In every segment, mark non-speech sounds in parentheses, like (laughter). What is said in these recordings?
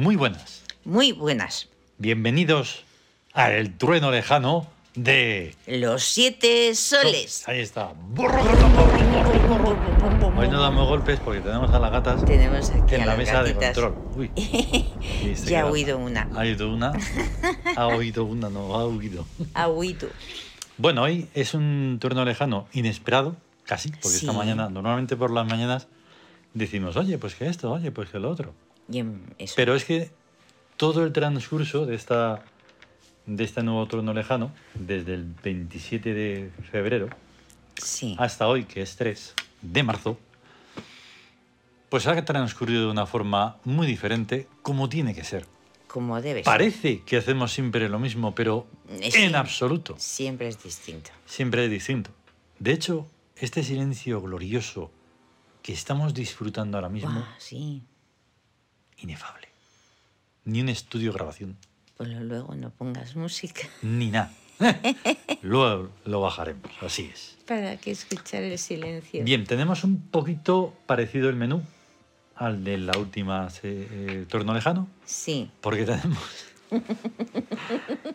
Muy buenas. Muy buenas. Bienvenidos a El Trueno Lejano de... Los siete soles. Ahí está. Hoy no damos golpes porque tenemos a las gatas Tenemos aquí en a la las mesa de control. Uy. (laughs) Ya ha oído una. Ha oído una. (laughs) Ha oído una, no, ha oído. Agüito. Bueno, hoy es un turno lejano inesperado, casi, porque esta mañana, normalmente por las mañanas, decimos, oye, pues que esto, oye, pues que lo otro. Y en eso. Pero es que todo el transcurso de esta de este nuevo turno lejano, desde el 27 de febrero sí. hasta hoy, que es 3 de marzo, pues ha transcurrido de una forma muy diferente, como tiene que ser. Como debe ser. Parece que hacemos siempre lo mismo, pero Eh, en absoluto. Siempre es distinto. Siempre es distinto. De hecho, este silencio glorioso que estamos disfrutando ahora mismo, Buah, sí. Inefable. Ni un estudio de grabación, Pues luego no pongas música. ni nada. (laughs) Luego lo bajaremos, así es. ¿Para qué escuchar el silencio? Bien, tenemos un poquito parecido el menú al de la última eh, eh, turno lejano, Sí. porque tenemos,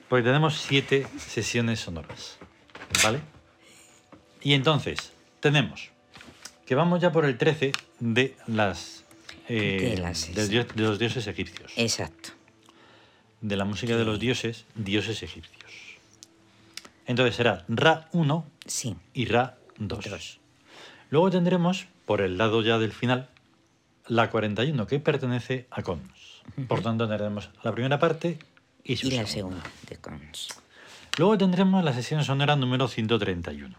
porque tenemos siete sesiones sonoras, ¿vale? Y entonces, tenemos que vamos ya por el 13 de las... eh, De dios- los dioses egipcios. Exacto. de la música de los dioses, dioses egipcios. Entonces será Ra 1 Sí. y Ra 2. Dos. Luego tendremos, por el lado ya del final, la 41, que pertenece a Cons. Por tanto, tendremos la primera parte y su Y la segunda. segunda de Cons. Luego tendremos la sesión sonora número 131,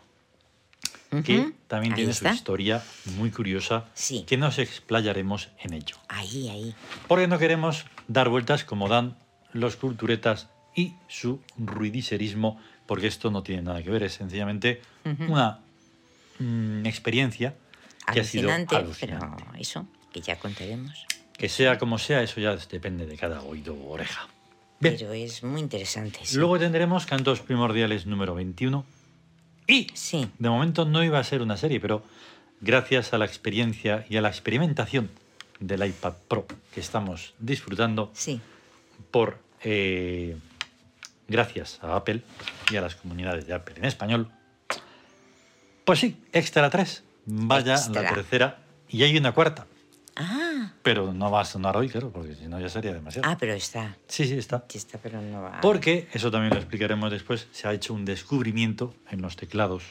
que Ujú. también Ahí tiene está. su historia muy curiosa, Sí. que nos explayaremos en ello. Ahí, ahí. Porque no queremos dar vueltas como dan los culturetas y su ruidiserismo, porque esto no tiene nada que ver, es sencillamente Ujú. una mm, experiencia que ha sido Alucinante, alucinante. pero eso, que ya contaremos. Que sea como sea, eso ya depende de cada oído o oreja. Bien, Pero es muy interesante. sí. luego tendremos Cantos Primordiales número 21 y Sí. de momento no iba a ser una serie, pero gracias a la experiencia y a la experimentación del iPad Pro que estamos disfrutando, Sí. por eh, gracias a Apple y a las comunidades de Apple en español. Pues sí, Extra 3. Vaya la tercera. Y hay una cuarta. Ah, Pero no va a sonar hoy, claro, porque si no ya sería demasiado. ah, pero está. Sí, sí, está. Sí está, pero no va. Porque, eso también lo explicaremos después, se ha hecho un descubrimiento en los teclados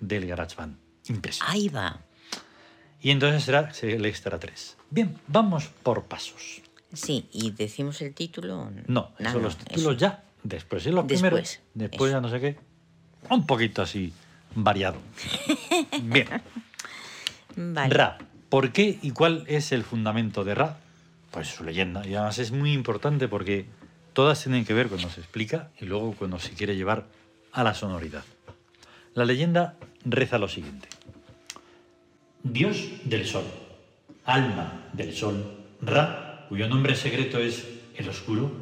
del GarageBand. Impresionante. Ahí va. Y entonces será el Extra 3. Bien, vamos por pasos. Sí, y decimos el título. No, Nada, eso los títulos eso. ya. Después, en los Después, primeros. Después eso. ya no sé qué. Un poquito así variado. (laughs) Bien. Vale. Ra. ¿Por qué y cuál es el fundamento de Ra? Pues su leyenda. Y además es muy importante porque todas tienen que ver cuando se explica y luego cuando se quiere llevar a la sonoridad. La leyenda reza lo siguiente. Dios del Sol, alma del Sol, Ra, cuyo nombre secreto es el oscuro,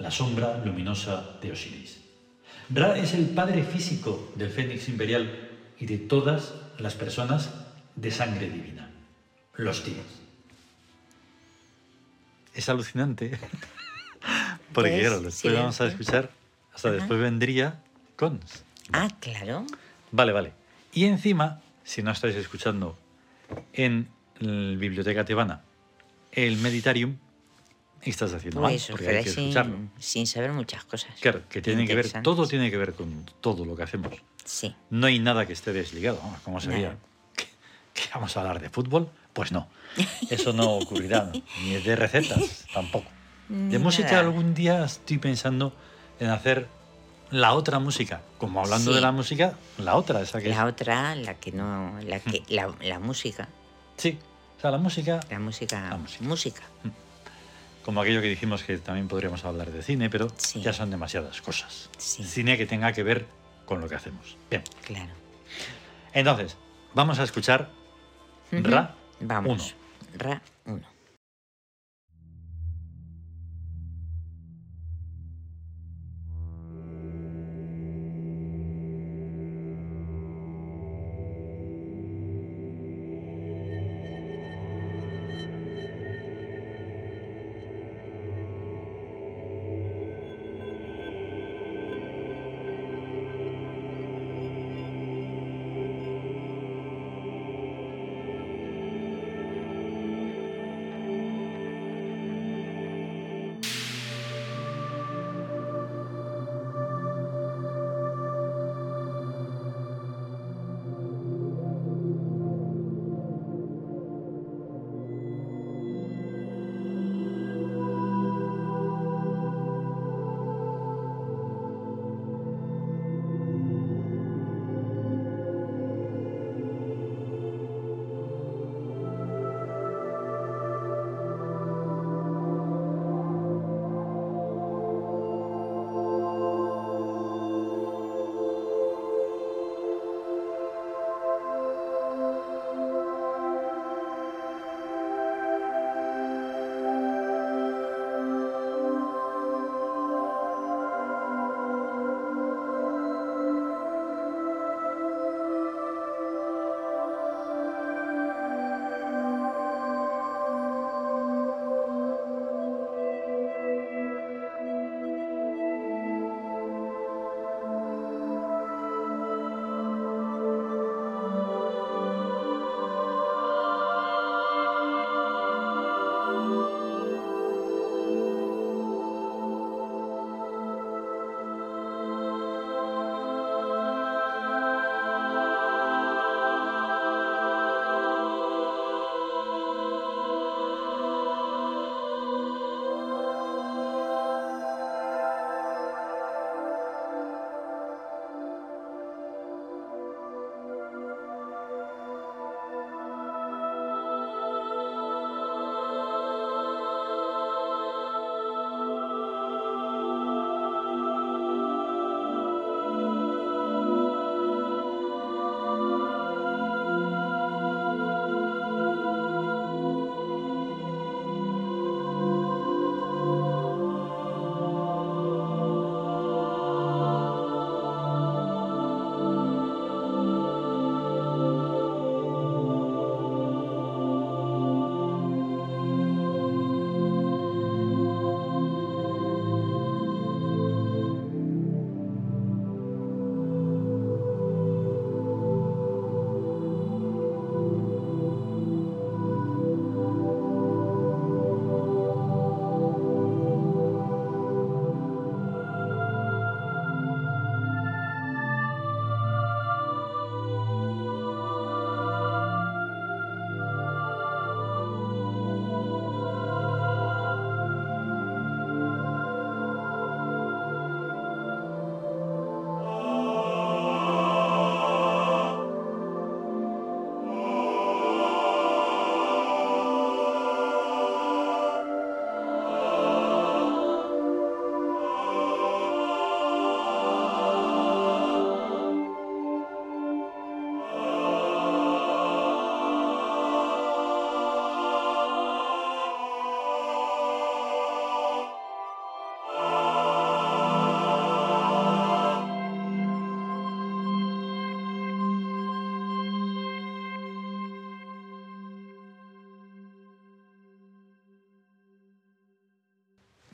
la sombra luminosa de Osiris. Ra es el padre físico del Fénix Imperial y de todas las personas de sangre divina, los tíos. Es alucinante, (laughs) porque claro, después vamos a escuchar, hasta Ajá. después vendría Cons. Ah, claro. Vale, vale. Y encima, si no estáis escuchando en la Biblioteca Tebana el Meditarium, estás haciendo mal, Pues porque hay que escucharlo. sin, sin saber muchas cosas. Claro, que tiene que ver, todo tiene que ver con todo lo que hacemos. Sí. No hay nada que esté desligado. ¿Cómo sería? Nada. ¿Que, que vamos a hablar de fútbol? Pues no. Eso no ocurrirá. ¿no? (laughs) Ni de recetas tampoco. De música algún día estoy pensando en hacer la otra música. Como hablando Sí. de la música, la otra, esa que La es. otra, la que no. La, que, la, la música. Sí. O sea, la música, La música. La música. música. como aquello que dijimos que también podríamos hablar de cine, pero Sí. ya son demasiadas cosas. Sí. Cine que tenga que ver con lo que hacemos. Bien. Claro. Entonces, vamos a escuchar. Ra Vamos. Ra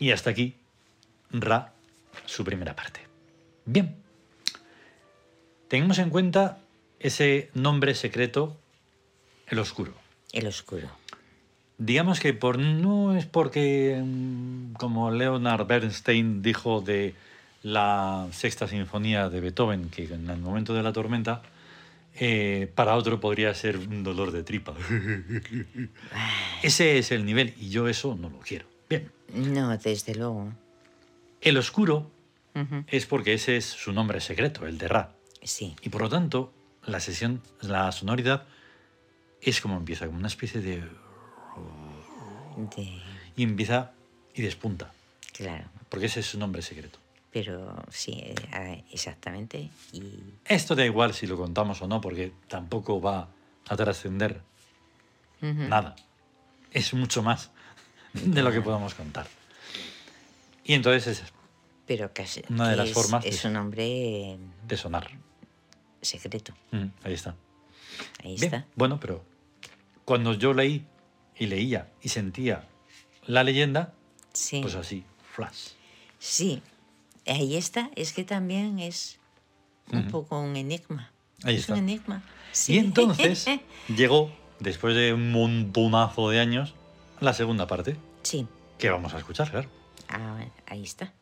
Y hasta aquí, Ra, su primera parte. Bien. Tengamos en cuenta ese nombre secreto, el oscuro. El oscuro. Digamos que por, no es porque, mm, como Leonard Bernstein dijo de la sexta sinfonía de Beethoven, que en el momento de la tormenta, eh, para otro podría ser un dolor de tripa. (laughs) Ese es el nivel y yo eso no lo quiero. Bien, No, desde luego. el oscuro es porque ese es su nombre secreto, el de Ra. Sí. Y por lo tanto, la sesión, la sonoridad es como empieza, como una especie de... De... Y empieza y despunta, Claro. porque ese es su nombre secreto. Pero sí, eh, ah, exactamente. Y Esto da igual si lo contamos o no, porque tampoco va a trascender nada. Es mucho más de lo que podamos contar. Y entonces es Pero casi Una de las es, formas es de- un nombre de sonar. secreto. Mm, ahí está. Ahí Bien, está. Bueno, pero cuando yo leí y leía y sentía la leyenda, Sí. pues así, flash. Sí. Ahí está. Es que también es un poco un enigma. Ahí es está. un enigma. Y Sí. entonces (laughs) llegó, después de un montonazo de años, la segunda parte, sí. que vamos a escuchar, claro. Ah, ahí está.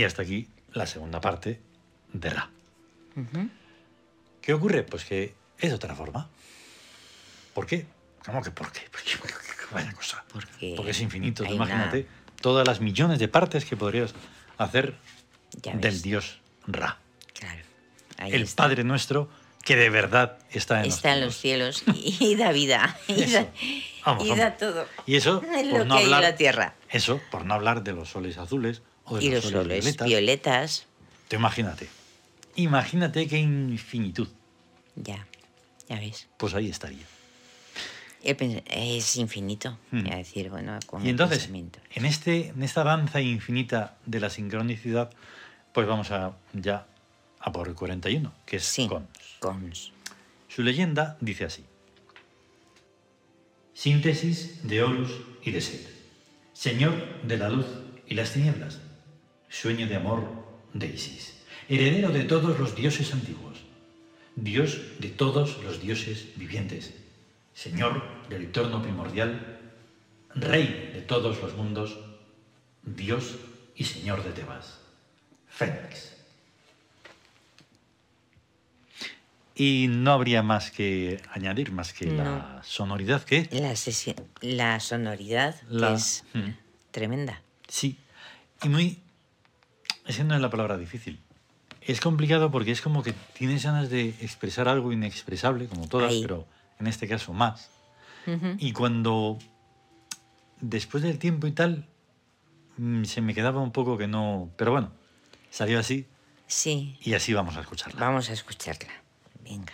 Y hasta aquí la segunda parte de Ra. ¿Qué ocurre? Pues que es otra forma. ¿Por qué? ¿Cómo que por qué? (laughs) Porque, vaya cosa. Porque Porque es infinito. Imagínate todas las millones de partes que podrías hacer Ya del ves. dios Ra. Claro. Ahí el está. Padre nuestro que de verdad está en Está en los los cielos. cielos y, y da vida. Y Eso. da, Vamos, y vamos. da todo. Y eso, Es por lo no que hay en hablar, la tierra. eso, por no hablar de los soles azules o de Y los, los soles, soles violetas. violetas. Tú imagínate. Imagínate qué infinitud. Ya, ya ves. Pues ahí estaría. Es infinito. Hmm. Es decir, bueno, con Y entonces, en, este, en esta danza infinita de la sincronicidad, pues vamos a ya a por el 41, que es Sí, con. cons. Su leyenda dice así. Síntesis de Horus y de Set. Señor de la luz y las tinieblas. Sueño de amor de Isis. Heredero de todos los dioses antiguos. Dios de todos los dioses vivientes. Señor del entorno primordial. Rey de todos los mundos. Dios y Señor de Tebas. Fénix. Y no habría más que añadir, más que la No. sonoridad que La, sonoridad que es Mm. tremenda. Sí. Y muy... Es que no es la palabra difícil. Es complicado porque es como que tienes ganas de expresar algo inexpresable, como todas, Ahí. pero en este caso más. Ujú. Y cuando, después del tiempo y tal, mm, se me quedaba un poco que no... Pero bueno, salió así Sí, y así vamos a escucharla. vamos a escucharla. Venga.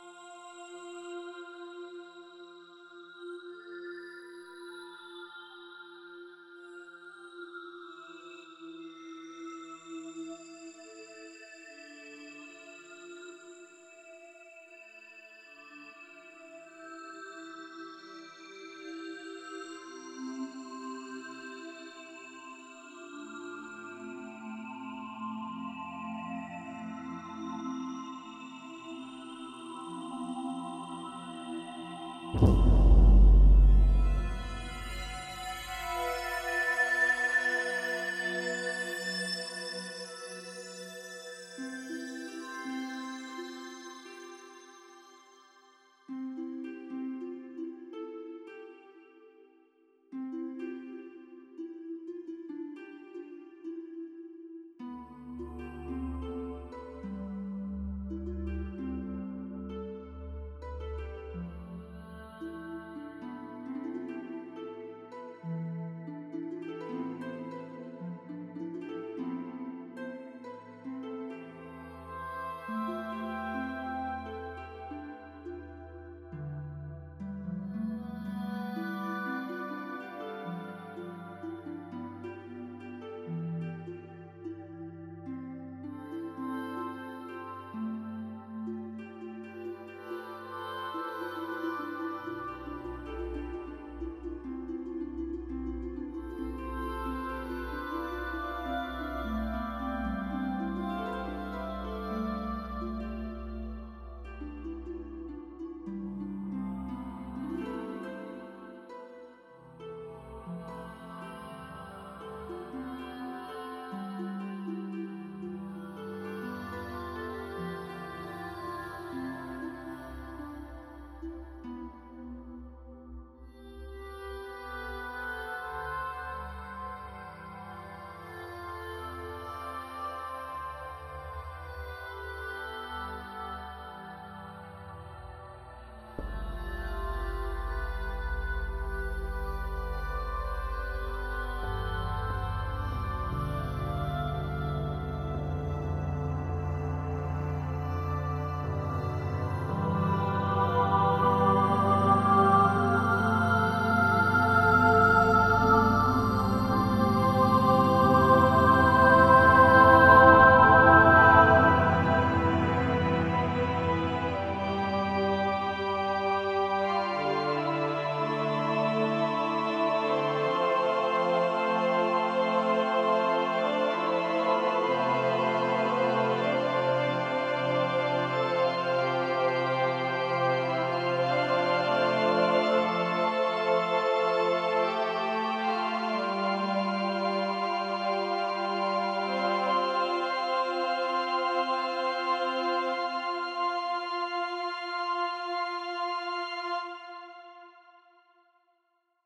Oh.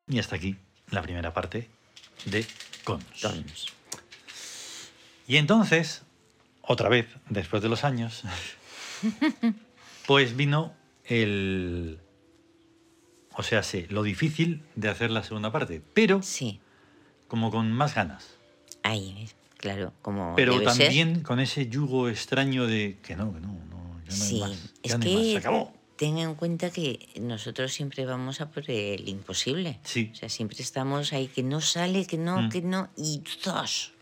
Y hasta aquí la primera parte de Cons. Tons. Y entonces, otra vez, después de los años, (laughs) pues vino el... O sea, sí, lo difícil de hacer la segunda parte, pero Sí, como con más ganas. ahí, claro, como Pero debe ser. también con ese yugo extraño de que no, que no, no, ya no Sí, hay más. es Ya no hay más, se que acabó. Ten en cuenta que nosotros siempre vamos a por el imposible. Sí. O sea, siempre estamos ahí que no sale, que no, Mm. que no, y ¡zas!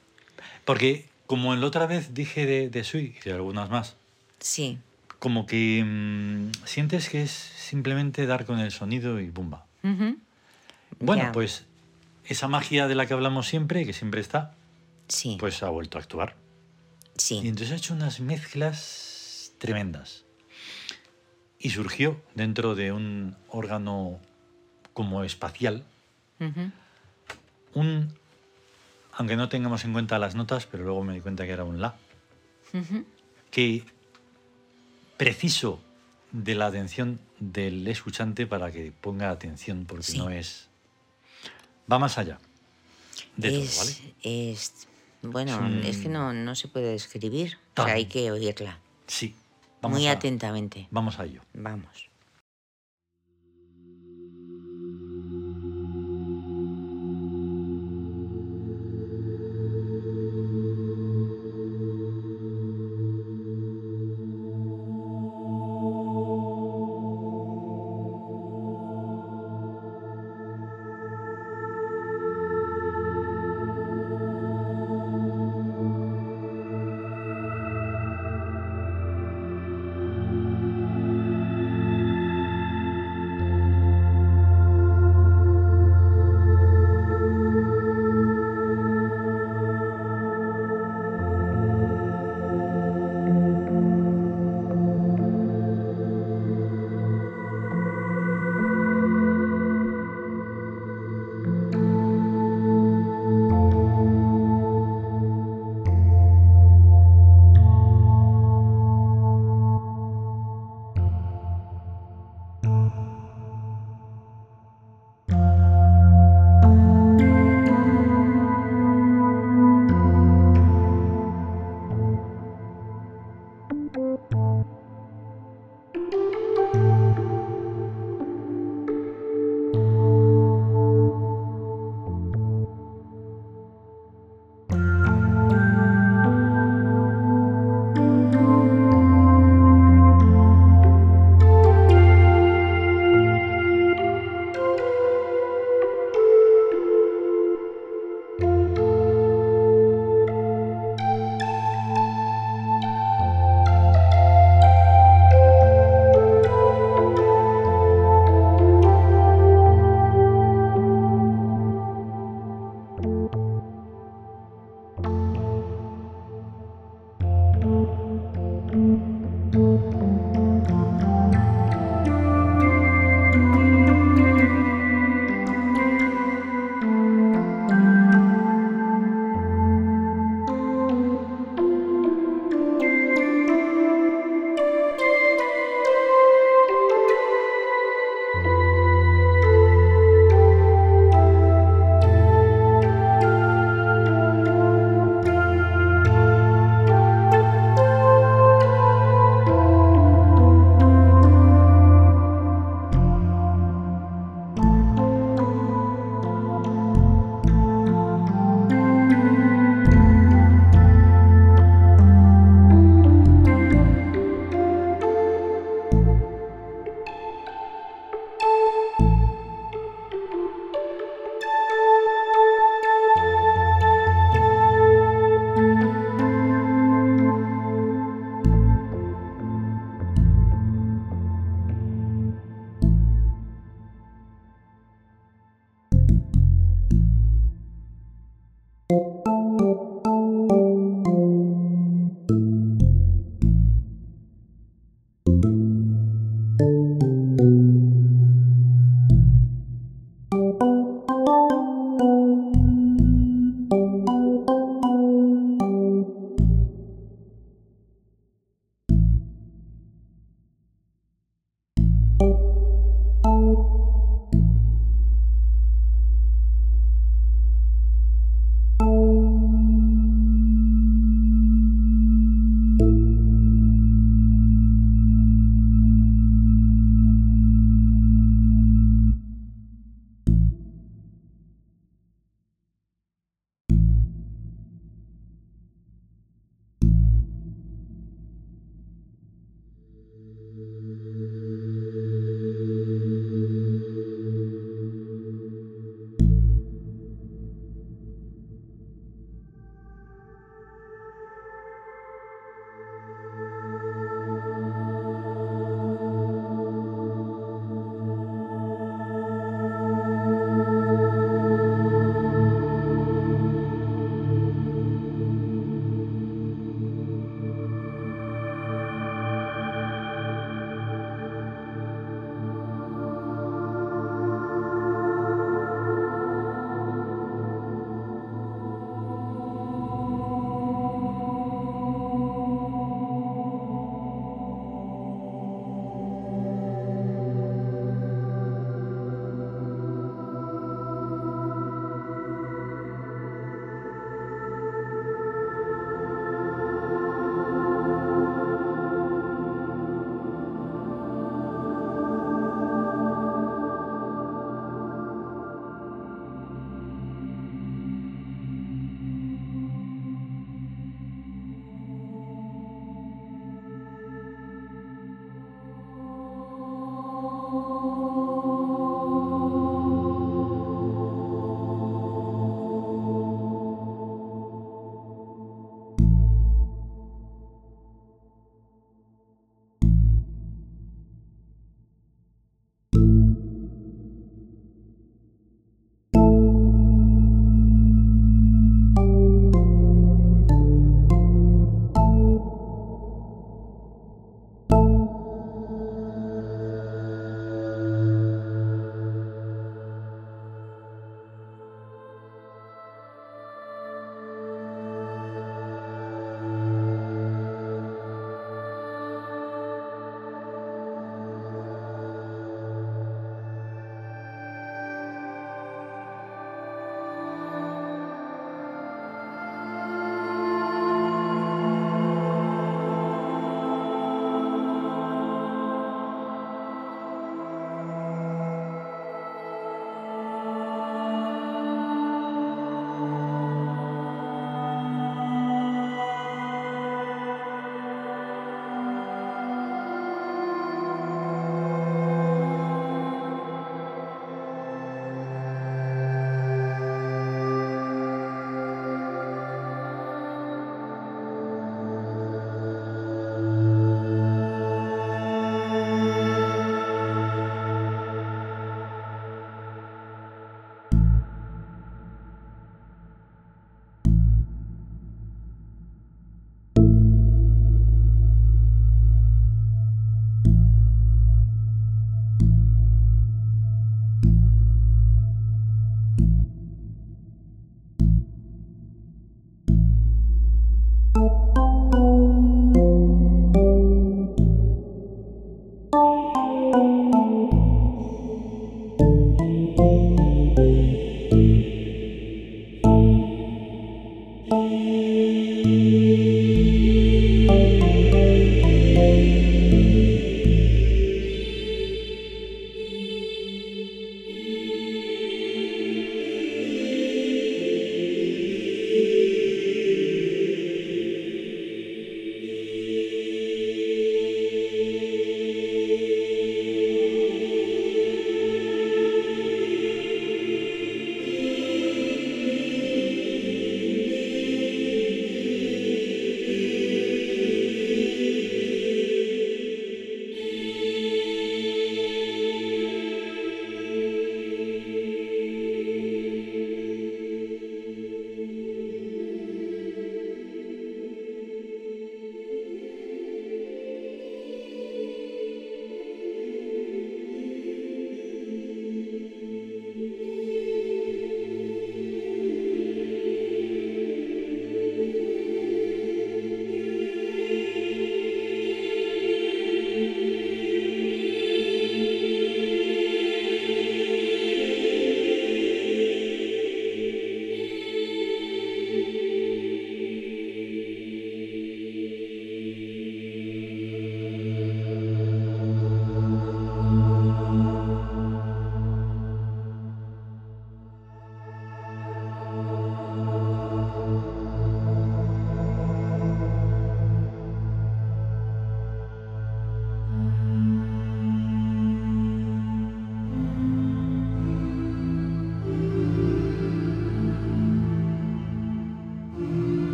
Porque como en la otra vez dije de, de Sui y de algunas más, Sí, como que mm, sientes que es simplemente dar con el sonido y bumba. Bueno, Ya. pues esa magia de la que hablamos siempre, que siempre está, sí, pues ha vuelto a actuar. Y sí, entonces ha hecho unas mezclas tremendas. Y surgió dentro de un órgano como espacial, un, aunque no tengamos en cuenta las notas, pero luego me di cuenta que era un La, que preciso de la atención del escuchante para que ponga atención, porque Sí. no es... Va más allá de todo, es, ¿vale? es- bueno, Es un- es que no, no se puede describir. O sea, hay que oírla Sí, vamos, muy a, atentamente. vamos a ello. Vamos.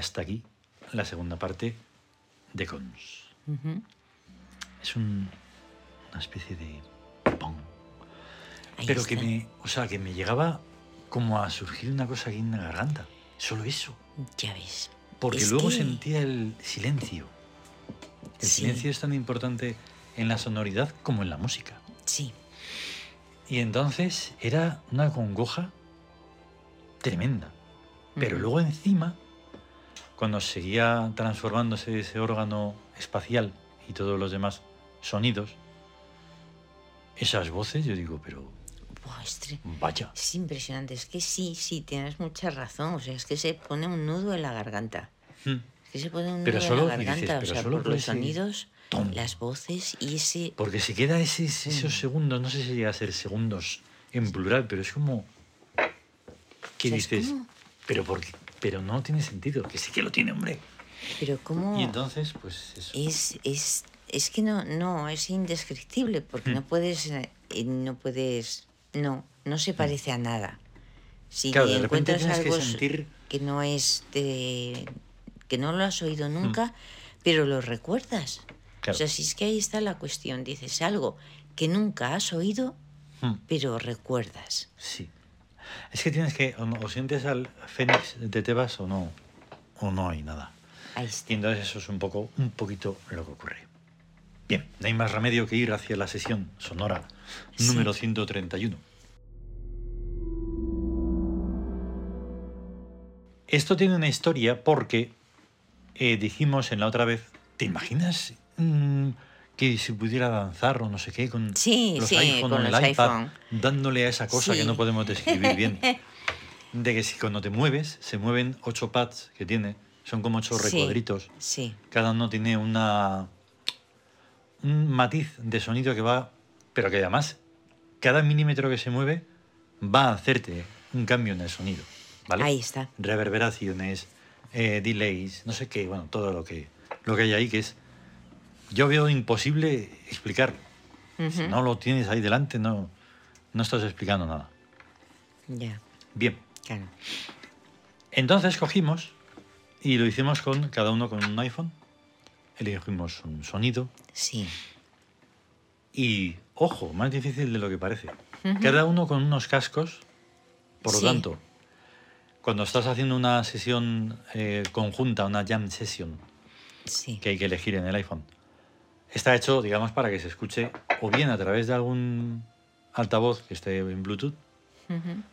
Hasta aquí la segunda parte de Cons. Es un- una especie de pong. Ahí Pero que me, o sea, que me llegaba como a surgir una cosa aquí en la garganta. Solo eso. Ya ves. Porque Es luego que- sentía el silencio. El Sí. silencio es tan importante en la sonoridad como en la música. Sí, Y entonces era una congoja tremenda. Pero luego encima, cuando seguía transformándose ese órgano espacial y todos los demás sonidos, esas voces, yo digo, pero vaya. es impresionante. Es que sí, sí, tienes mucha razón. O sea, es que se pone un nudo en la garganta. Mm. Es que se pone un Pero nudo solo- en la dices, garganta. pero o sea, solo por los sonidos, tom. las voces y ese... Porque se queda ese- esos segundos, no sé si llega a ser segundos en plural, pero es como que O sea, es dices, como- pero por qué? Pero no tiene sentido, que sí que lo tiene, hombre. Pero cómo... Y entonces, pues eso. es, es, es que no, no, es indescriptible porque Mm. no puedes, eh, no puedes, no, no se parece a nada. Si Mm. Claro, encuentras que algo s- sentir- que no es de, que no lo has oído nunca, Mm. pero lo recuerdas. Claro. O sea, si es que ahí está la cuestión, dices algo que nunca has oído, Mm. pero recuerdas. Sí. Es que tienes que, o, no- o sientes al Fénix de Tebas o no, o no hay nada. Ahí está. Y entonces eso es un poco, un poquito lo que ocurre. Bien, no hay más remedio que ir hacia la sesión sonora Sí. número 131. Esto tiene una historia porque eh, dijimos en la otra vez, ¿te imaginas mm, que se pudiera danzar o no sé qué con Sí, los sí, iPhone con o el los iPad, iPhone. dándole a esa cosa que no podemos describir bien? (laughs) De que si cuando te mueves, se mueven ocho pads que tiene, son como ocho recuadritos Sí, cada uno tiene una un matiz de sonido que va, pero que además cada milímetro que se mueve va a hacerte un cambio en el sonido, ¿vale? ahí está. Reverberaciones, eh, delays, no sé qué, bueno, todo lo que lo que hay ahí que es yo veo imposible explicar. Si no lo tienes ahí delante, no no estás explicando nada. Ya, Bien, claro. Entonces cogimos y lo hicimos con cada uno con un iPhone. Elegimos un sonido Sí. y, ojo, más difícil de lo que parece. Cada uno con unos cascos. Por lo Sí. tanto, cuando estás haciendo una sesión eh, conjunta, una jam session, Sí. que hay que elegir en el iPhone, está hecho, digamos, para que se escuche o bien a través de algún altavoz que esté en Bluetooth,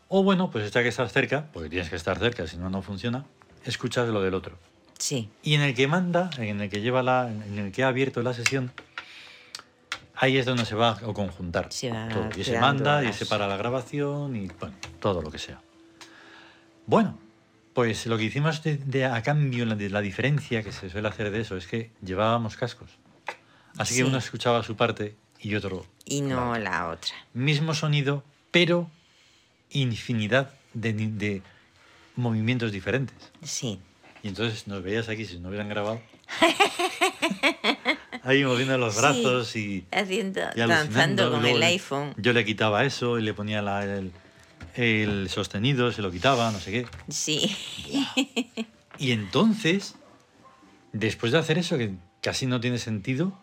o bueno, pues está que estás cerca, porque tienes que estar cerca, si no, no funciona, escuchas lo del otro. Sí. Y en el que manda, en el que lleva la, en el que ha abierto la sesión, ahí es donde se va a conjuntar Se va todo. Y se manda y se para la grabación y bueno, todo lo que sea. Bueno, pues lo que hicimos de, de- a cambio, de la diferencia que se suele hacer de eso es que llevábamos cascos. Así Sí. que uno escuchaba su parte y otro. Y la no otra. la otra. Mismo sonido, pero infinidad de, movimientos diferentes. Sí. Y entonces nos veías aquí, si no hubieran grabado, (laughs) ahí moviendo los Sí. brazos y, Haciendo, y danzando con Luego el iPhone. Yo le quitaba eso y le ponía la- el, el sostenido, se lo quitaba, no sé qué. Sí. Y entonces, después de hacer eso, que casi no tiene sentido,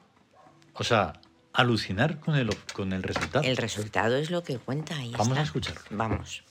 o sea, alucinar con el, con el resultado. El resultado es lo que cuenta. ya Vamos a escucharlo. Vamos.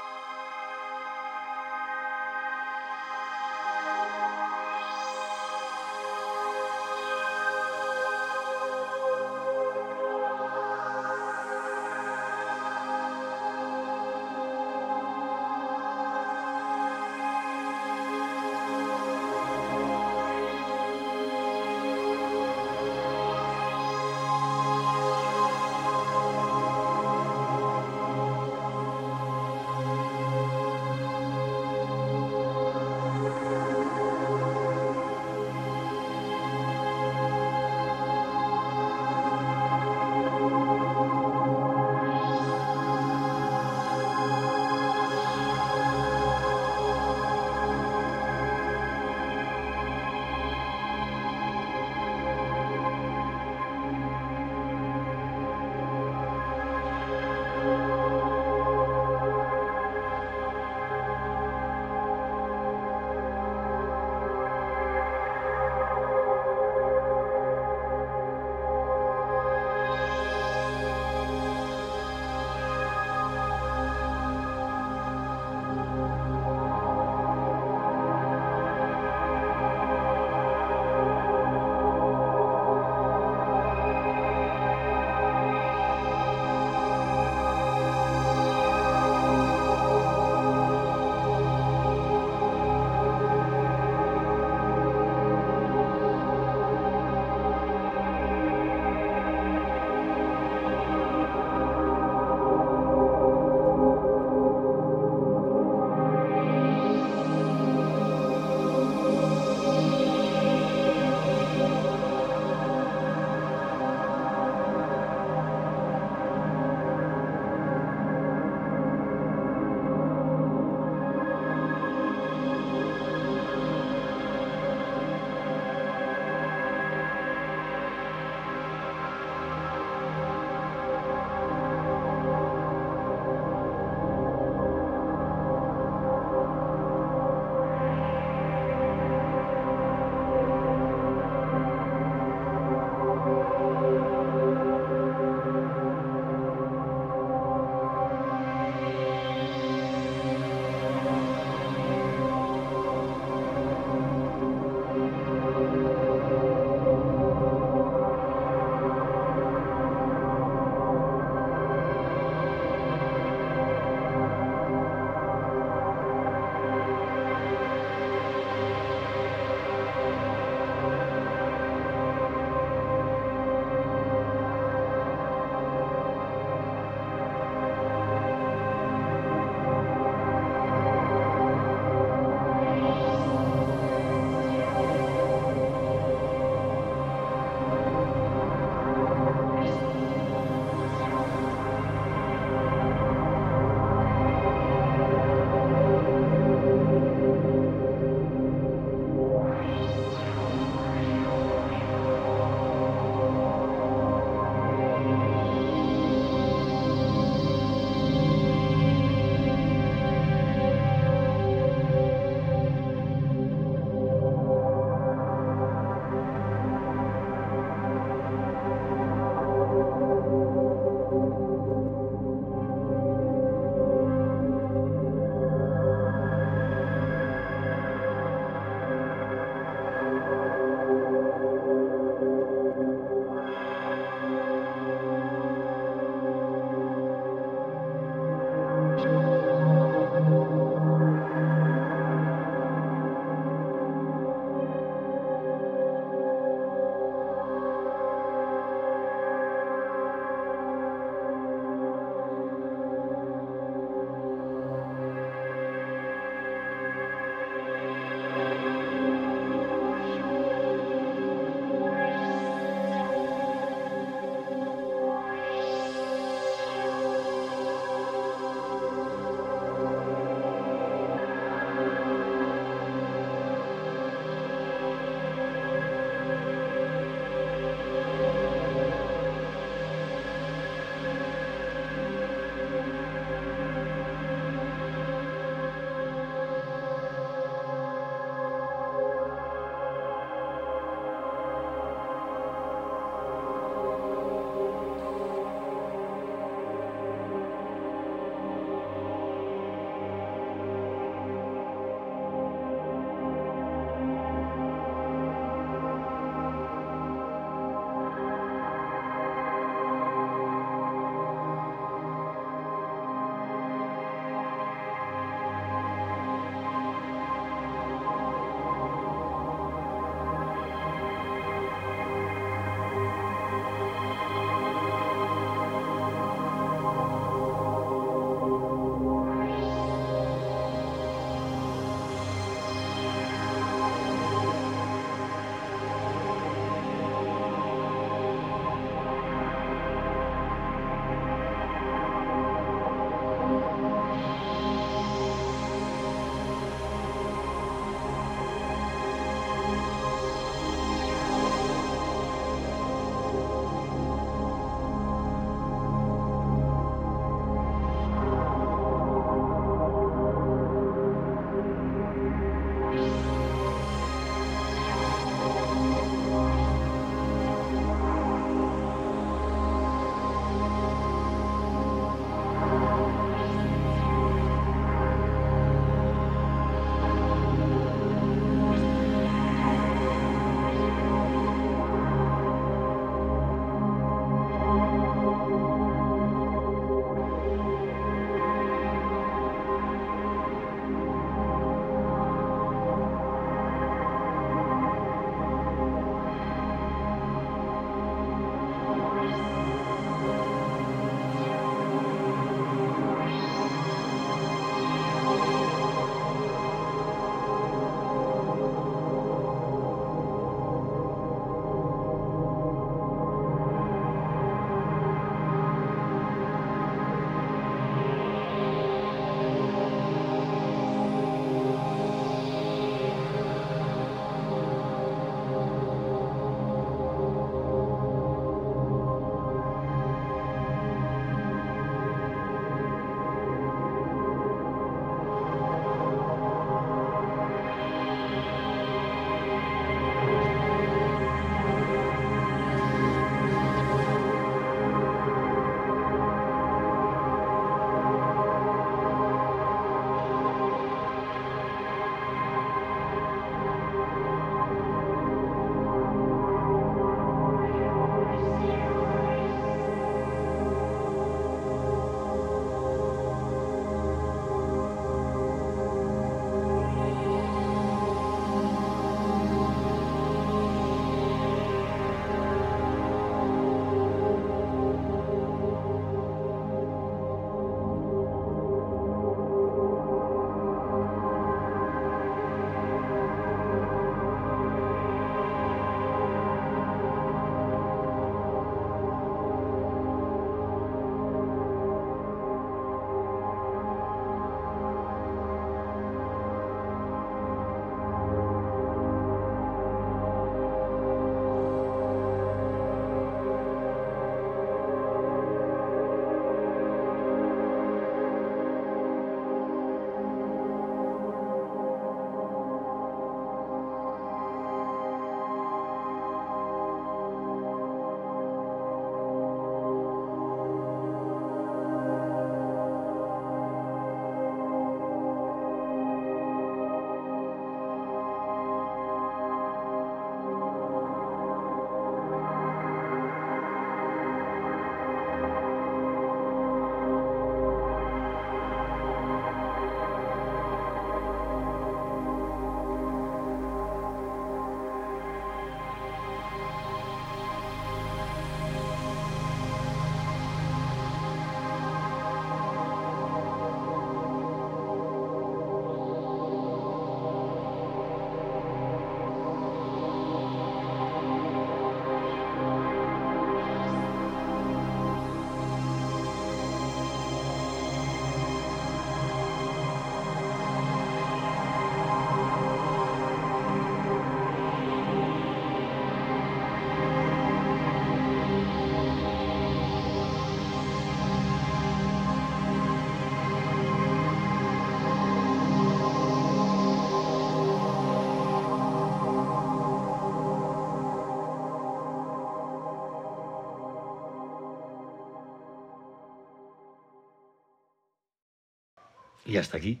Y hasta aquí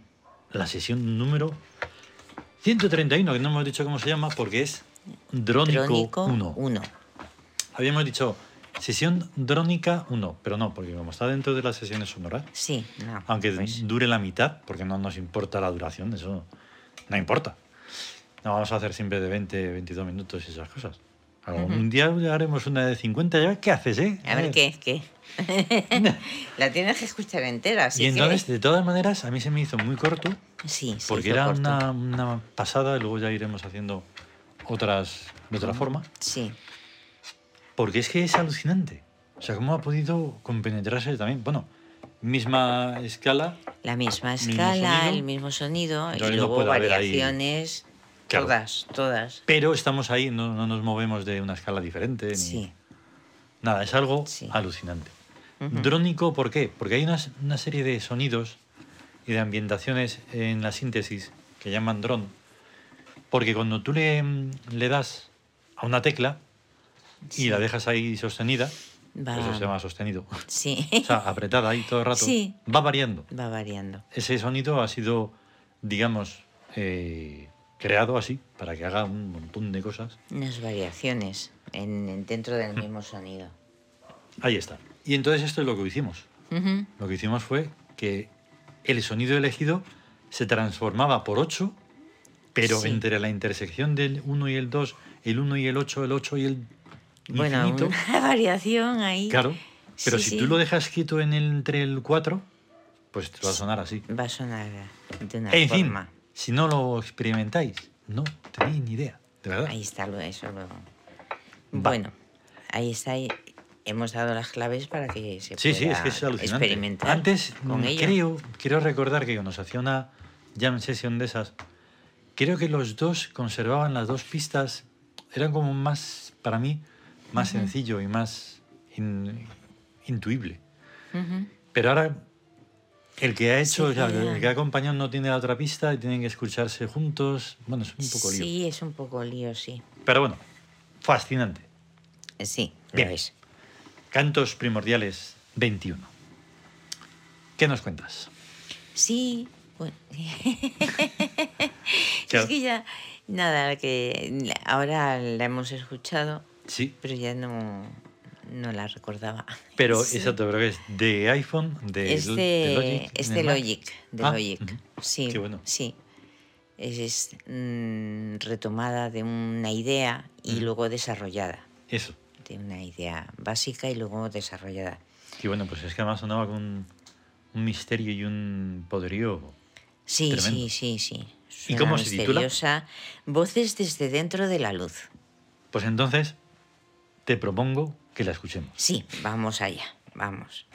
la sesión número 131, que no hemos dicho cómo se llama porque es Drónico, Drónico 1. 1. Habíamos dicho sesión Drónica 1, pero no, porque como está dentro de las sesiones sonoras, Sí, no. aunque pues, dure la mitad, porque no nos importa la duración, eso no importa. No vamos a hacer siempre de 20, 22 minutos y esas cosas. Algún día haremos una de 50, ya ¿qué haces, eh? a ver qué, qué. (laughs) la tienes que escuchar entera, así y entonces, que... de todas maneras, a mí se me hizo muy corto, Sí, se porque era una, una pasada, y luego ya iremos haciendo otras de otra forma. Sí, Porque es que es alucinante. O sea, ¿cómo ha podido compenetrarse también? Bueno, misma escala, la misma Mismo escala, sonido. el mismo sonido y luego ahí- variaciones, Claro. todas, todas. pero estamos ahí, no, no nos movemos de una escala diferente. Ni... Sí, Nada, es algo Sí. alucinante. Ujú. Drónico, ¿por qué? Porque hay una, una serie de sonidos y de ambientaciones en la síntesis que llaman dron. Porque cuando tú le, le das a una tecla y Sí. la dejas ahí sostenida, va, eso se llama sostenido, sí, o sea, apretada ahí todo el rato, Sí. va variando. va variando. Ese sonido ha sido, digamos, eh, creado así, para que haga un montón de cosas. Unas variaciones en, en- dentro del mismo sonido. Ahí está. Y entonces esto es lo que hicimos. Ujú. Lo que hicimos fue que el sonido elegido se transformaba por 8, pero Sí. entre la intersección del 1 y el 2, el 1 y el 8, el 8 y el Bueno, infinito, una (laughs) variación ahí claro. Pero Sí, si sí. tú lo dejas quieto en el, entre el 4, pues te va a sonar así. va a sonar de una En fin, forma. Si no lo experimentáis, no tenéis ni idea, de verdad. Ahí está lo eso luego. Va. Bueno, ahí está. Hemos dado las claves para que se Sí, pueda sí, es que es alucinante. experimentar Antes, con mm, ello. creo, quiero recordar que cuando se hacía una jam session de esas, creo que los dos conservaban las dos pistas, eran como más, para mí, más sencillo y más in- intuible. Pero ahora, el que ha hecho, Sí, o sea, ya. el que ha acompañado no tiene la otra pista y tienen que escucharse juntos. Bueno, es un poco lío. Sí, es un poco lío, sí. Pero bueno, fascinante. Eh, Sí, Bien. lo es. Cantos primordiales 21. ¿Qué nos cuentas? Sí, bueno. (laughs) Claro. Es que ya, nada, que ahora la hemos escuchado, Sí, pero ya no, no la recordaba. Pero Sí. exacto, pero es de iPhone, de, Es de de, Logic. es de. Logic, de Ah, Logic. Sí, Qué bueno. sí. Es, es, mm, retomada de una idea y luego desarrollada. Eso. De una idea básica y luego desarrollada. Que bueno, pues es que además sonaba con un, un misterio y un poderío. Sí, Tremendo. sí, sí, sí. ¿Y Suena cómo se titula? misteriosa. Voces desde dentro de la luz. Pues entonces te propongo que la escuchemos. Sí, vamos allá, vamos.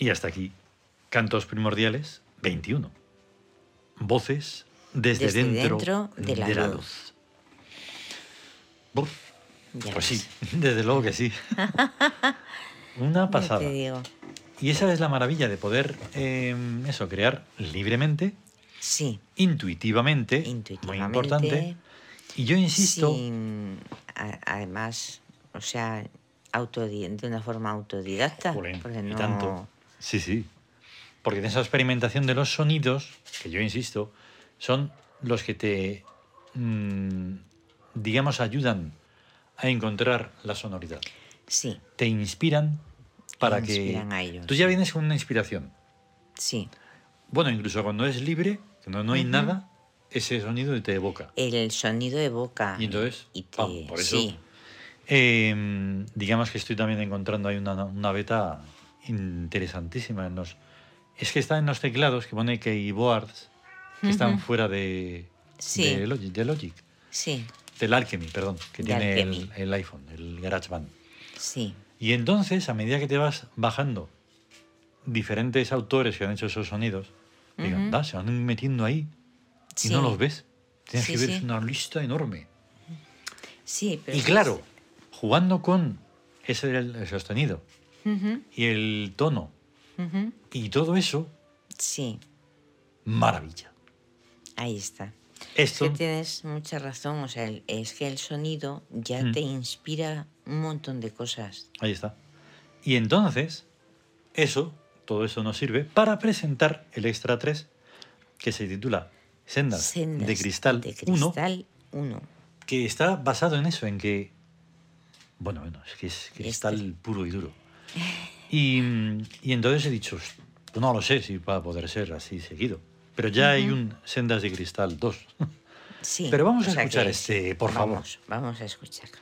Y hasta aquí, cantos primordiales 21. Voces desde, Desde dentro, dentro de la la luz. luz. Pues sí, (laughs) desde luego que sí. (laughs) Una pasada. te digo. Y esa es la maravilla de poder, eh, eso, crear libremente, Sí, intuitivamente, intuitivamente. muy importante. Y yo insisto, sin- además, o sea, de una forma autodidacta. Jolín, porque y no... tanto. Sí, sí. Porque en esa experimentación de los sonidos, que yo insisto, son los que te, mm, digamos, ayudan a encontrar la sonoridad. Sí, Te inspiran para inspiran que... a ellos, Tú ya vienes con una inspiración. sí. Bueno, incluso cuando es libre, cuando no hay nada, ese sonido te evoca. El sonido evoca. Y entonces, y te- pam, por eso, sí, Eh, digamos que estoy también encontrando ahí una, una beta interesantísima. En los, es que está en los teclados que pone keyboards que están Ujú. fuera de, Sí. de, Logic, de Logic, sí, del Alchemy, perdón, que De tiene el, el iPhone, el GarageBand. sí. Y entonces, a medida que te vas bajando diferentes autores que han hecho esos sonidos, Ujú. "Anda, se van metiendo ahí y no Sí. los ves. Tienes Sí, que ver, una lista enorme. Sí, pero Y claro, jugando con ese el sostenido Ujú, y el tono ujú. y todo eso, Sí, maravilla. ahí está. Es Esto, que tienes mucha razón, o sea, es que el sonido ya Mm. te inspira un montón de cosas. ahí está. Y entonces, eso, todo eso nos sirve para presentar el Extra 3, que se titula Sendas, Sendas de Cristal de 1, cristal 1. que está basado en eso, en que, bueno, bueno, es que es cristal Este. puro y duro. Y, y entonces he dicho, no lo sé si va a poder ser así seguido, pero ya hay un Sendas de Cristal 2. Sí. Pero vamos a escuchar que este, por vamos, Vamos a escucharlo.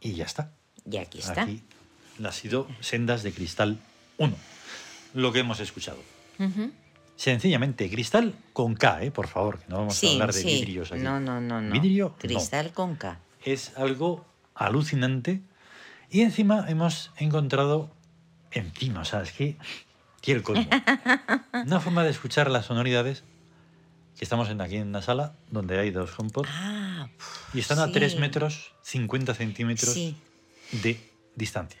Y ya está. Y aquí está. Aquí ha sido Sendas de Cristal 1. Lo que hemos escuchado. Ujú. Sencillamente, cristal con K, ¿eh? por favor, que no vamos a Sí, hablar de sí. vidrios aquí. No, no, no, no. Vidrio, no. Cristal con K. Es algo alucinante. Y encima hemos encontrado, encima, o sea, es que el colmo. (laughs) Una forma de escuchar las sonoridades, que estamos en, aquí en una sala donde hay dos HomePod Ah, y están a sí. 3 metros 50 centímetros Sí, de distancia.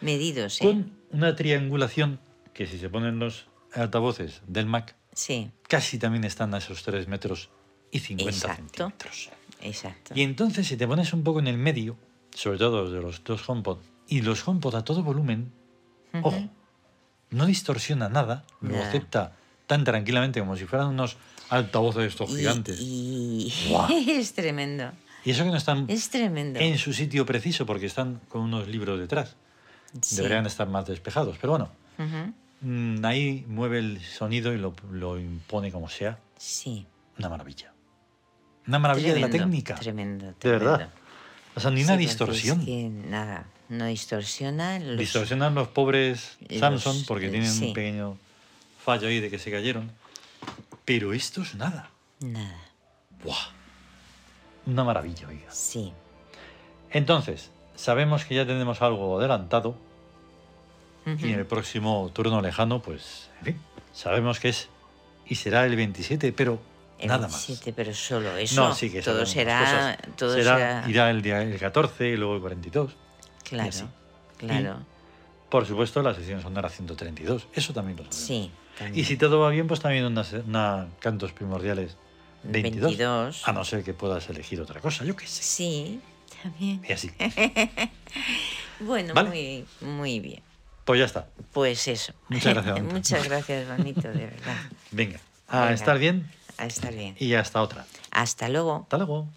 medidos, ¿eh? Con una triangulación que si se ponen los altavoces del Mac, Sí, casi también están a esos 3 metros y 50 Exacto. centímetros. exacto. Y entonces si te pones un poco en el medio, sobre todo de los dos HomePod, y los HomePod a todo volumen, ojo, no distorsiona nada, lo acepta tan tranquilamente como si fueran unos altavoces estos Y- gigantes. Y, (laughs) es tremendo. Y eso que no están Es tremendo. en su sitio preciso porque están con unos libros detrás. Sí. Deberían estar más despejados, pero bueno, Ujú. mm, ahí mueve el sonido y lo, lo impone como sea. Sí. Una maravilla. Una maravilla de la Tremendo, técnica. Tremendo, De tremendo. verdad. O sea, ni Sí, una porque distorsión. Es que nada, no distorsiona. Los... Distorsionan los pobres los- Samsung porque eh, tienen sí. un pequeño fallo ahí de que se cayeron. Pero esto es nada. Nada, ¡Buah! Una maravilla, oiga. sí. Entonces, sabemos que ya tenemos algo adelantado y en el próximo turno lejano, pues, en fin, sabemos que es y será el 27, pero El nada 27, pero solo eso. más. No, sí que todo será, más todo será, será, irá el día el 14 y luego el 42. claro, así. claro, Por supuesto, la sesión sonora 132. Eso también lo sabemos. sí. Y si todo va bien, pues también una, se- una cantos primordiales 22. 22. A no ser que puedas elegir otra cosa, yo qué sé. Sí, también. Y así. (laughs) Bueno, Vale. muy, muy bien. Pues ya está. Pues eso. Muchas gracias. (laughs) Muchas gracias, bonito, de verdad. Venga. A Venga. estar bien A estar bien. y hasta otra. Hasta luego. Hasta luego.